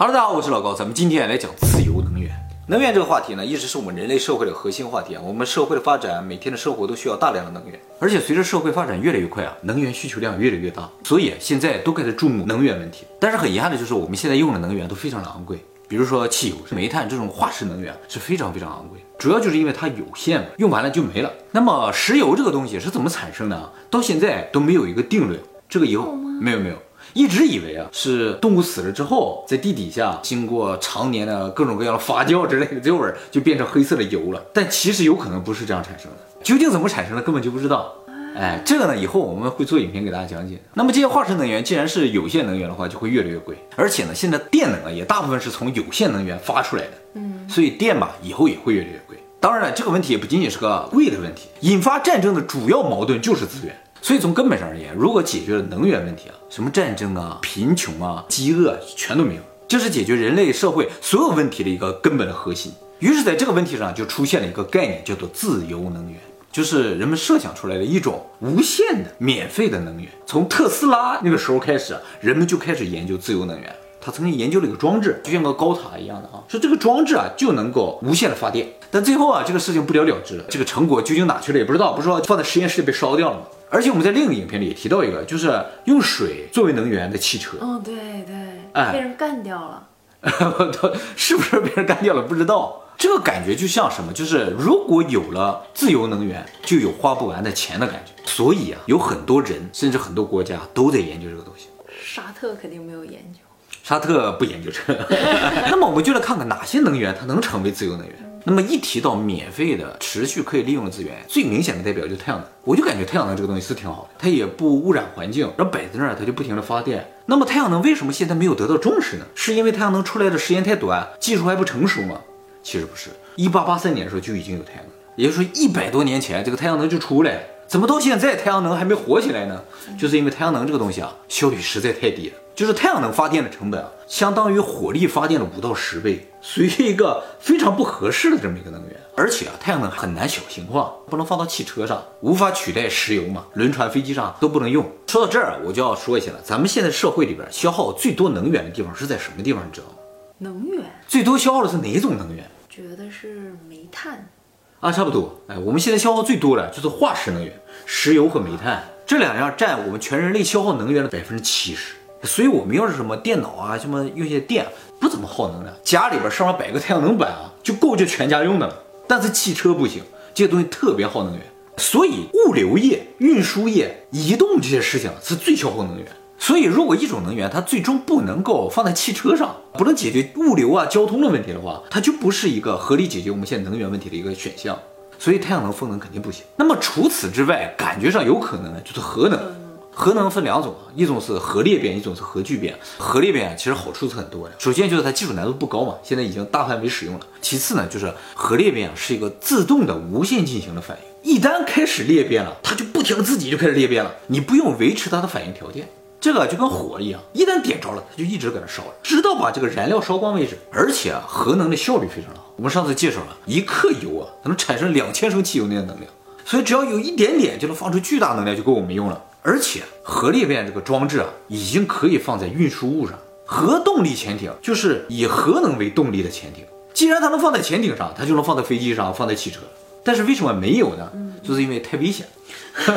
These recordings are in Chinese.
Hello，大家好，我是老高，咱们今天来讲自由能源。能源这个话题呢，一直是我们人类社会的核心话题啊。我们社会的发展，每天的生活都需要大量的能源，而且随着社会发展越来越快啊，能源需求量越来越大，所以现在都开始注目能源问题。但是很遗憾的就是，我们现在用的能源都非常的昂贵，比如说汽油、煤炭这种化石能源是非常非常昂贵，主要就是因为它有限嘛，用完了就没了。那么石油这个东西是怎么产生的？到现在都没有一个定论。这个以后没有没有。一直以为啊是动物死了之后，在地底下经过常年的各种各样的发酵之类的，最后就变成黑色的油了。但其实有可能不是这样产生的，究竟怎么产生的根本就不知道。哎，这个呢以后我们会做影片给大家讲解。那么这些化石能源既然是有限能源的话，就会越来越贵。而且呢，现在电能啊也大部分是从有限能源发出来的，嗯，所以电吧以后也会越来越贵。当然了，这个问题也不仅仅是个贵的问题，引发战争的主要矛盾就是资源。所以从根本上而言，如果解决了能源问题啊，什么战争啊、贫穷啊、饥饿全都没有，这是解决人类社会所有问题的一个根本的核心。于是，在这个问题上就出现了一个概念，叫做自由能源，就是人们设想出来的一种无限的免费的能源。从特斯拉那个时候开始，人们就开始研究自由能源。他曾经研究了一个装置，就像个高塔一样的啊，说这个装置啊就能够无限的发电。但最后啊，这个事情不了了之了，这个成果究竟哪去了也不知道，不是说放在实验室里被烧掉了吗？而且我们在另一个影片里也提到一个，就是用水作为能源的汽车。哦，对对，哎，被人干掉了。是不是被人干掉了？不知道。这个感觉就像什么？就是如果有了自由能源，就有花不完的钱的感觉。所以啊，有很多人，甚至很多国家都在研究这个东西。沙特肯定没有研究。沙特不研究这个。那么我们就来看看哪些能源它能成为自由能源。那么一提到免费的、持续可以利用的资源，最明显的代表就是太阳能。我就感觉太阳能这个东西是挺好的，它也不污染环境，然后摆在那儿它就不停的发电。那么太阳能为什么现在没有得到重视呢？是因为太阳能出来的时间太短，技术还不成熟吗？其实不是，一八八三年的时候就已经有太阳能，也就是说一百多年前这个太阳能就出来。怎么到现在太阳能还没火起来呢？就是因为太阳能这个东西啊，效率实在太低了。就是太阳能发电的成本啊，相当于火力发电的五到十倍，属于一个非常不合适的这么一个能源。而且啊，太阳能很难小型化，不能放到汽车上，无法取代石油嘛，轮船、飞机上都不能用。说到这儿，我就要说一下了，咱们现在社会里边消耗最多能源的地方是在什么地方？你知道吗？能源最多消耗的是哪种能源？觉得是煤炭啊，差不多。哎，我们现在消耗最多的就是化石能源，石油和煤炭这两样占我们全人类消耗能源的百分之七十。所以，我们要是什么电脑啊，什么用些电，不怎么耗能量。家里边上面摆个太阳能板啊，就够这全家用的了。但是汽车不行，这些东西特别耗能源。所以，物流业、运输业、移动这些事情是最消耗能源。所以，如果一种能源它最终不能够放在汽车上，不能解决物流啊、交通的问题的话，它就不是一个合理解决我们现在能源问题的一个选项。所以，太阳能、风能肯定不行。那么，除此之外，感觉上有可能的就是核能。核能分两种啊，一种是核裂变，一种是核聚变。核裂变其实好处是很多的，首先就是它技术难度不高嘛，现在已经大范围使用了。其次呢，就是核裂变啊是一个自动的无限进行的反应，一旦开始裂变了，它就不停自己就开始裂变了，你不用维持它的反应条件。这个就跟火一样，一旦点着了，它就一直搁那烧了，直到把这个燃料烧光为止。而且啊，核能的效率非常好，我们上次介绍了一克油啊，能产生两千升汽油那的能量，所以只要有一点点就能放出巨大能量，就够我们用了。而且核裂变这个装置啊，已经可以放在运输物上。核动力潜艇就是以核能为动力的潜艇。既然它能放在潜艇上，它就能放在飞机上，放在汽车。但是为什么没有呢？就是因为太危险。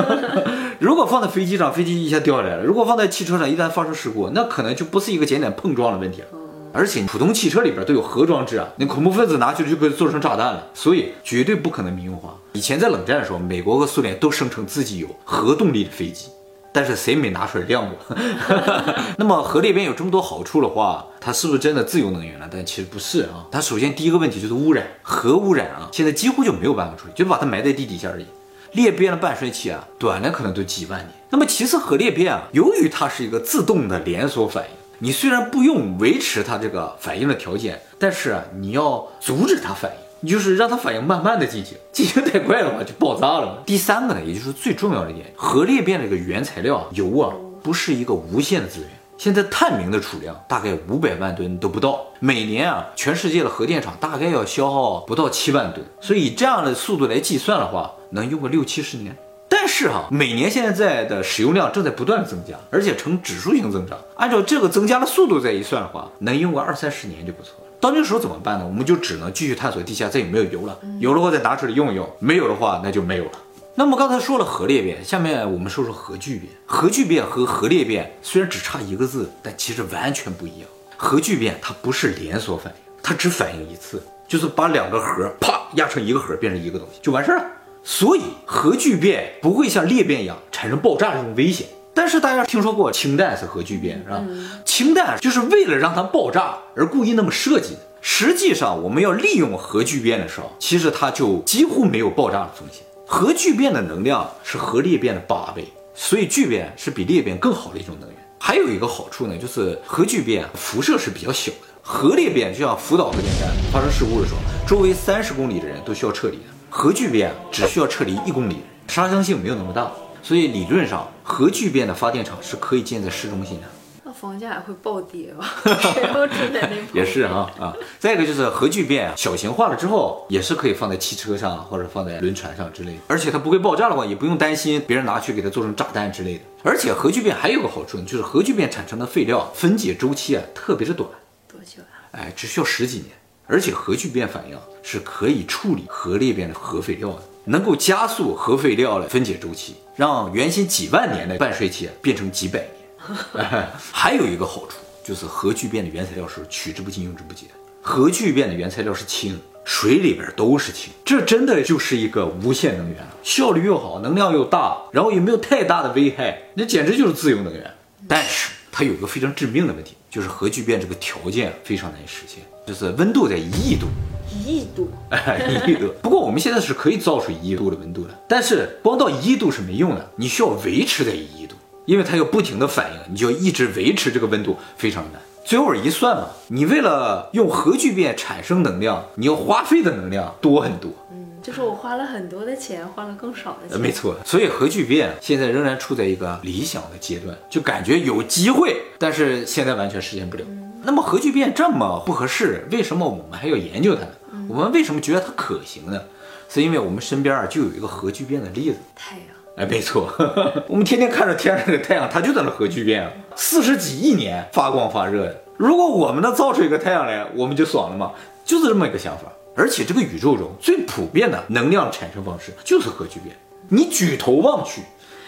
如果放在飞机上，飞机一下掉下来了；如果放在汽车上，一旦发生事故，那可能就不是一个简单碰撞的问题了。而且普通汽车里边都有核装置啊，那恐怖分子拿去就可以做成炸弹了，所以绝对不可能民用化。以前在冷战的时候，美国和苏联都声称自己有核动力的飞机，但是谁没拿出来亮过？那么核裂变有这么多好处的话，它是不是真的自由能源呢？但其实不是啊。它首先第一个问题就是污染，核污染啊，现在几乎就没有办法处理，就把它埋在地底下而已。裂变的半衰期啊，短的可能都几万年。那么其次，核裂变啊，由于它是一个自动的连锁反应。你虽然不用维持它这个反应的条件，但是啊，你要阻止它反应，你就是让它反应慢慢的进行，进行太快的话就爆炸了嘛。第三个呢，也就是最重要的一点，核裂变这个原材料油啊，不是一个无限的资源。现在探明的储量大概五百万吨都不到，每年啊，全世界的核电厂大概要消耗不到七万吨，所以以这样的速度来计算的话，能用个六七十年。但是哈，每年现在的使用量正在不断的增加，而且呈指数性增长。按照这个增加的速度再一算的话，能用个二三十年就不错了。到那时候怎么办呢？我们就只能继续探索地下再有没有油了，有的话再拿出来用一用，没有的话那就没有了。那么刚才说了核裂变，下面我们说说核聚变。核聚变和核裂变虽然只差一个字，但其实完全不一样。核聚变它不是连锁反应，它只反应一次，就是把两个核啪压成一个核，变成一个东西就完事儿了。所以核聚变不会像裂变一样产生爆炸这种危险。但是大家听说过氢弹是核聚变是吧？氢弹就是为了让它爆炸而故意那么设计的。实际上，我们要利用核聚变的时候，其实它就几乎没有爆炸的风险。核聚变的能量是核裂变的八倍，所以聚变是比裂变更好的一种能源。还有一个好处呢，就是核聚变辐射是比较小的。核裂变就像福岛核电站发生事故的时候，周围三十公里的人都需要撤离的。核聚变只需要撤离一公里，杀伤性没有那么大。所以理论上，核聚变的发电厂是可以建在市中心的。那房价还会暴跌吧？谁都住在那。也是啊啊。再一个就是核聚变小型化了之后，也是可以放在汽车上或者放在轮船上之类的。而且它不会爆炸的话，也不用担心别人拿去给它做成炸弹之类的。而且核聚变还有个好处呢，就是核聚变产生的废料分解周期啊特别的短。多久啊？哎，只需要十几年。而且核聚变反应是可以处理核裂变的核废料的。能够加速核废料的分解周期，让原先几万年的半衰期变成几百年。还有一个好处就是核聚变的原材料是取之不尽用之不竭。核聚变的原材料是氢，水里边都是氢，这真的就是一个无限能源，效率又好，能量又大，然后也没有太大的危害，那简直就是自由能源。但是它有个非常致命的问题，就是核聚变这个条件非常难以实现，就是温度在一亿度。一亿度，一亿度。不过我们现在是可以造出一亿度的温度的，但是光到一亿度是没用的，你需要维持在一亿度，因为它要不停的反应，你就要一直维持这个温度，非常难。最后一算嘛，你为了用核聚变产生能量，你要花费的能量多很多。嗯，就是我花了很多的钱，花了更少的钱。没错，所以核聚变现在仍然处在一个理想的阶段，就感觉有机会，但是现在完全实现不了。那么核聚变这么不合适，为什么我们还要研究它呢？我们为什么觉得它可行呢？是因为我们身边啊就有一个核聚变的例子，太阳。哎，没错，我们天天看着天上那个太阳，它就在那核聚变啊，四十几亿年发光发热的。如果我们能造出一个太阳来，我们就爽了嘛，就是这么一个想法。而且这个宇宙中最普遍的能量产生方式就是核聚变。你举头望去，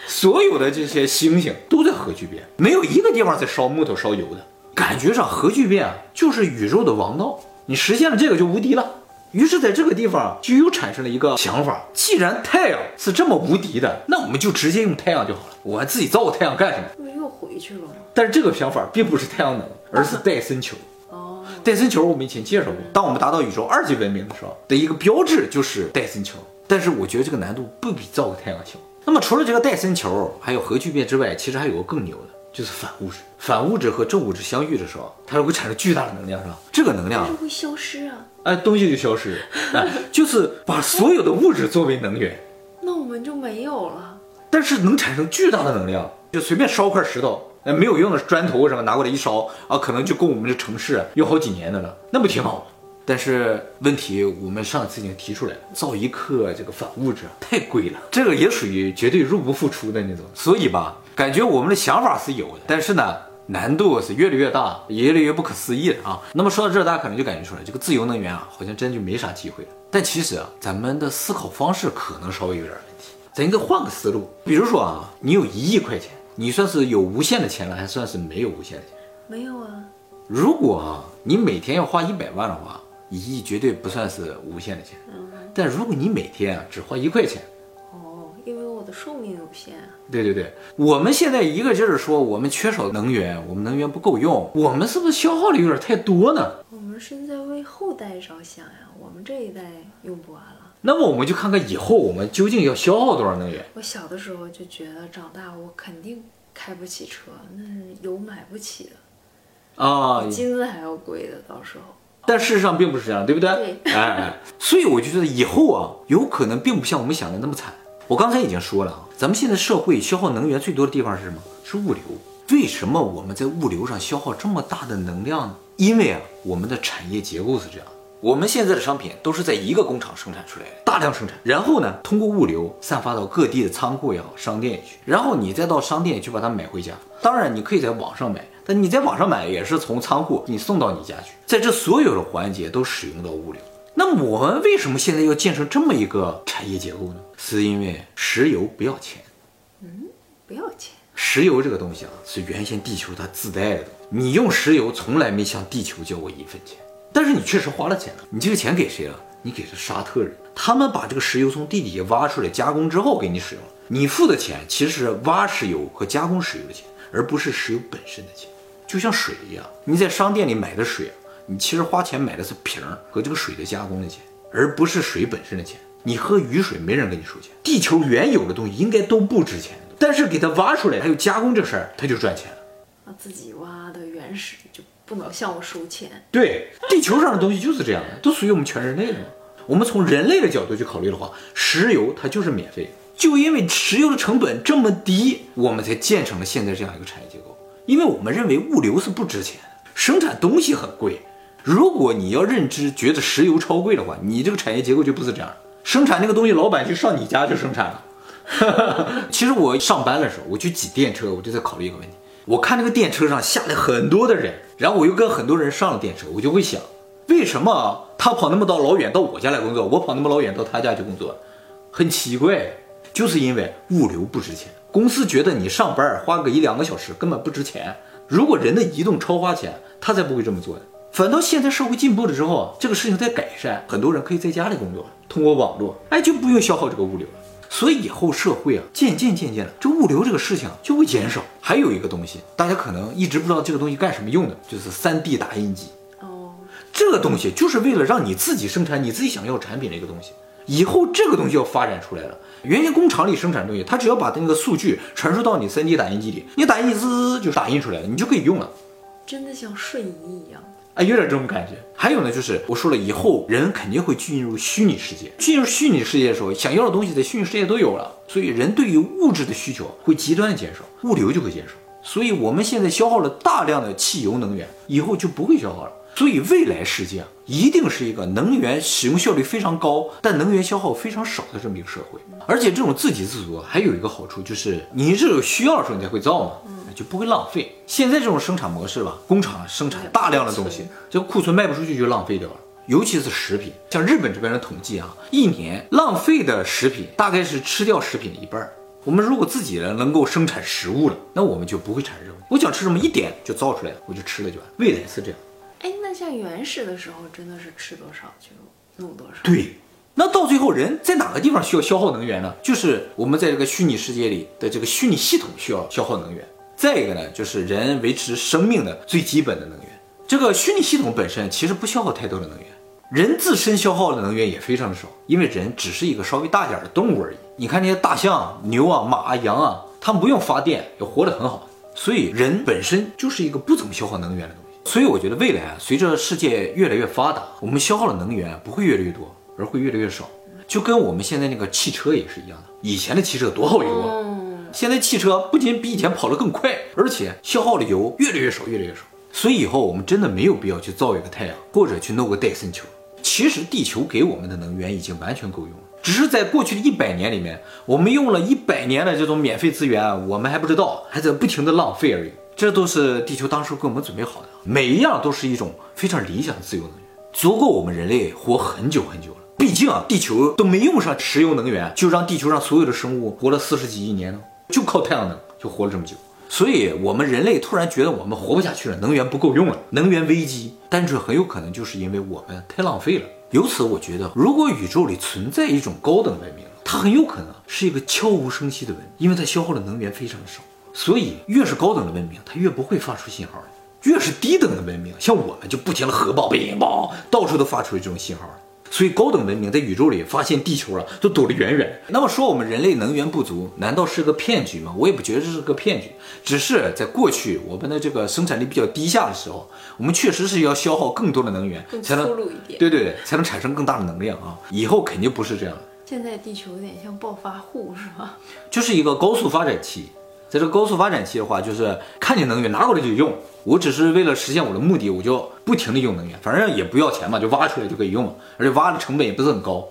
所有的这些星星都在核聚变，没有一个地方在烧木头烧油的。感觉上核聚变啊就是宇宙的王道，你实现了这个就无敌了。于是在这个地方就又产生了一个想法：既然太阳是这么无敌的，那我们就直接用太阳就好了。我还自己造个太阳干什么？不又回去了吗？但是这个想法并不是太阳能，而是戴森球。哦，戴森球我们以前介绍过。当我们达到宇宙二级文明的时候的一个标志就是戴森球。但是我觉得这个难度不比造个太阳小。那么除了这个戴森球，还有核聚变之外，其实还有个更牛的。就是反物质，反物质和正物质相遇的时候，它会产生巨大的能量，是吧？这个能量是会消失啊，哎，东西就消失，哎，就是把所有的物质作为能源，那我们就没有了。但是能产生巨大的能量，就随便烧块石头，那，没有用的砖头什么拿过来一烧啊，可能就够我们这城市用好几年的了，那不挺好？但是问题，我们上次已经提出来了，造一克这个反物质太贵了，这个也属于绝对入不敷出的那种。所以吧，感觉我们的想法是有的，但是呢，难度是越来越大，也越来越不可思议了啊。那么说到这，大家可能就感觉出来，这个自由能源啊，好像真就没啥机会了。但其实啊，咱们的思考方式可能稍微有点问题，咱应该换个思路。比如说啊，你有一亿块钱，你算是有无限的钱了，还算是没有无限的钱？没有啊。如果啊，你每天要花一百万的话。一亿绝对不算是无限的钱，但如果你每天啊只花一块钱，哦，因为我的寿命有限啊。对对对，我们现在一个劲儿说我们缺少能源，我们能源不够用，我们是不是消耗的有点太多呢？我们是在为后代着想呀，我们这一代用不完了。那么我们就看看以后我们究竟要消耗多少能源。我小的时候就觉得长大我肯定开不起车，那油买不起的啊，金子还要贵的，到时候。但事实上并不是这样，对不对？对，哎，所以我就觉得以后啊，有可能并不像我们想的那么惨。我刚才已经说了啊，咱们现在社会消耗能源最多的地方是什么？是物流。为什么我们在物流上消耗这么大的能量呢？因为啊，我们的产业结构是这样，我们现在的商品都是在一个工厂生产出来的，大量生产，然后呢，通过物流散发到各地的仓库也好，商店也去，然后你再到商店去把它买回家。当然，你可以在网上买，但你在网上买也是从仓库你送到你家去，在这所有的环节都使用到物流。那我们为什么现在要建成这么一个产业结构呢？是因为石油不要钱。嗯不要钱，石油这个东西啊，是原先地球它自带的。你用石油从来没向地球交过一分钱，但是你确实花了钱了。你这个钱给谁了？你给了沙特人，他们把这个石油从地底下挖出来加工之后给你使用了。你付的钱其实是挖石油和加工石油的钱，而不是石油本身的钱。就像水一样，你在商店里买的水，你其实花钱买的是瓶儿和这个水的加工的钱，而不是水本身的钱。你喝雨水没人跟你收钱，地球原有的东西应该都不值钱，但是给它挖出来还有加工这事儿，它就赚钱了。那自己挖的原始就不能向我收钱。对，地球上的东西就是这样的，都属于我们全人类的嘛。我们从人类的角度去考虑的话，石油它就是免费，就因为石油的成本这么低，我们才建成了现在这样一个产业结构。因为我们认为物流是不值钱，生产东西很贵。如果你要认知觉得石油超贵的话，你这个产业结构就不是这样。生产那个东西，老板就上你家去生产了。其实我上班的时候，我去挤电车，我就在考虑一个问题。我看那个电车上下来很多的人，然后我又跟很多人上了电车，我就会想，为什么他跑那么到老远到我家来工作，我跑那么老远到他家去工作，很奇怪，就是因为物流不值钱。公司觉得你上班花个一两个小时根本不值钱。如果人的移动超花钱，他才不会这么做的。反倒现在社会进步了之后，这个事情在改善，很多人可以在家里工作，通过网络，哎，就不用消耗这个物流。所以以后社会啊，渐渐渐渐的，这物流这个事情就会减少。还有一个东西，大家可能一直不知道这个东西干什么用的，就是 3D 打印机。哦，这个东西就是为了让你自己生产你自己想要产品的一个东西。以后这个东西要发展出来了，原先工厂里生产东西，它只要把那个数据传输到你 3D 打印机里，你打印滋滋就打印出来了，你就可以用了。真的像瞬移一样。哎，有点这种感觉。还有呢，就是我说了，以后人肯定会进入虚拟世界。进入虚拟世界的时候，想要的东西在虚拟世界都有了，所以人对于物质的需求会极端的减少，物流就会减少。所以我们现在消耗了大量的汽油能源，以后就不会消耗了。所以未来世界啊，一定是一个能源使用效率非常高，但能源消耗非常少的这么一个社会。而且这种自给自足还有一个好处，就是你只有需要的时候你才会造嘛。就不会浪费。现在这种生产模式吧，工厂生产大量的东西，这个库存卖不出去就浪费掉了。尤其是食品，像日本这边的统计啊，一年浪费的食品大概是吃掉食品的一半。我们如果自己人能够生产食物了，那我们就不会产生。我想吃什么，一点就造出来了，我就吃了就完。未来是这样。像原始的时候，真的是吃多少就弄多少。对，那到最后人在哪个地方需要消耗能源呢？就是我们在这个虚拟世界里的这个虚拟系统需要消耗能源。再一个呢，就是人维持生命的最基本的能源。这个虚拟系统本身其实不消耗太多的能源，人自身消耗的能源也非常的少，因为人只是一个稍微大点的动物而已。你看那些大象、牛啊、马啊、羊啊，它们不用发电也活得很好，所以人本身就是一个不怎么消耗能源的东西。所以我觉得未来啊，随着世界越来越发达，我们消耗的能源不会越来越多，而会越来越少。就跟我们现在那个汽车也是一样的，以前的汽车多耗油啊。现在汽车不仅比以前跑得更快，而且消耗的油越来越少，越来越少。所以以后我们真的没有必要去造一个太阳，或者去弄个戴森球。其实地球给我们的能源已经完全够用了，只是在过去的一百年里面，我们用了一百年的这种免费资源，我们还不知道，还在不停的浪费而已。这都是地球当时给我们准备好的，每一样都是一种非常理想的自由能源，足够我们人类活很久很久了。毕竟啊，地球都没用上石油能源，就让地球上所有的生物活了四十几亿年呢。就靠太阳能就活了这么久，所以我们人类突然觉得我们活不下去了，能源不够用了，能源危机，单纯很有可能就是因为我们太浪费了。由此，我觉得如果宇宙里存在一种高等文明，它很有可能是一个悄无声息的文明，因为它消耗的能源非常的少。所以，越是高等的文明，它越不会发出信号；越是低等的文明，像我们就不停的核爆、冰爆，到处都发出这种信号。所以高等文明在宇宙里发现地球了，都躲得远远。那么说我们人类能源不足，难道是个骗局吗？我也不觉得这是个骗局，只是在过去我们的这个生产力比较低下的时候，我们确实是要消耗更多的能源，才能对对对，才能产生更大的能量啊。以后肯定不是这样现在地球有点像暴发户是吧？就是一个高速发展期。在这个高速发展期的话，就是看见能源拿过来就用。我只是为了实现我的目的，我就不停的用能源，反正也不要钱嘛，就挖出来就可以用了，而且挖的成本也不是很高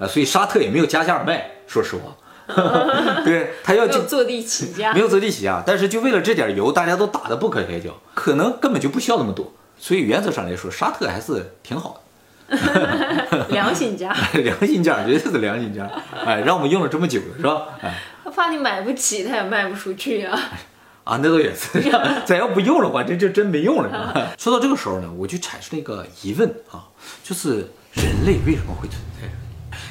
啊，所以沙特也没有加价卖，说实话。对他要就坐地起价，没有坐地起价，但是就为了这点油，大家都打得不可开交，可能根本就不需要那么多。所以原则上来说，沙特还是挺好的，良心价，良心价，绝对是良心价。哎，让我们用了这么久了，是吧？哎，他怕你买不起，它也卖不出去呀。啊，那倒也是，咱要不用的话，这就真没用了。说到这个时候呢，我就产生了一个疑问啊，就是人类为什么会存在？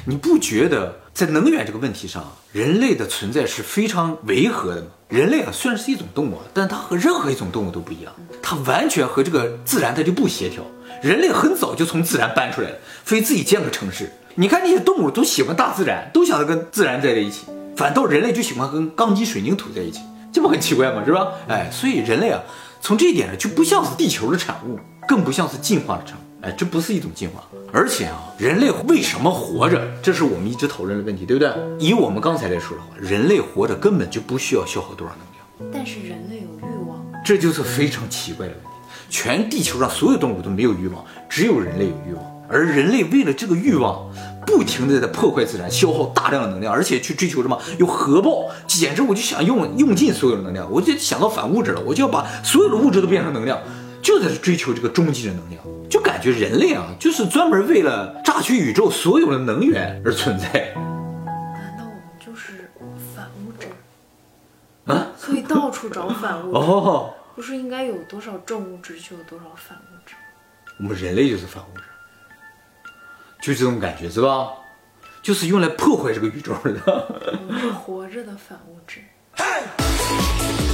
你不觉得在能源这个问题上，人类的存在是非常违和的吗？人类啊，虽然是一种动物，但它和任何一种动物都不一样，它完全和这个自然它就不协调。人类很早就从自然搬出来了，非自己建个城市。你看那些动物都喜欢大自然，都想着跟自然在在一起，反倒人类就喜欢跟钢筋水泥土在一起。这不很奇怪吗？是吧？哎，所以人类啊，从这一点上，就不像是地球的产物，更不像是进化的产物。哎，这不是一种进化。而且啊，人类为什么活着？这是我们一直讨论的问题，对不对？以我们刚才来说的话，人类活着根本就不需要消耗多少能量。但是人类有欲望，这就是非常奇怪的问题。全地球上所有动物都没有欲望，只有人类有欲望。而人类为了这个欲望。不停的在破坏自然，消耗大量的能量，而且去追求什么有核爆，简直我就想用用尽所有的能量，我就想到反物质了，我就要把所有的物质都变成能量，就在追求这个终极的能量，就感觉人类啊，就是专门为了榨取宇宙所有的能源而存在。难道我们就是反物质？啊？所以到处找反物质？哦，不是应该有多少正物质就有多少反物质？我们人类就是反物质。就这种感觉是吧？就是用来破坏这个宇宙的。我们是活着的反物质。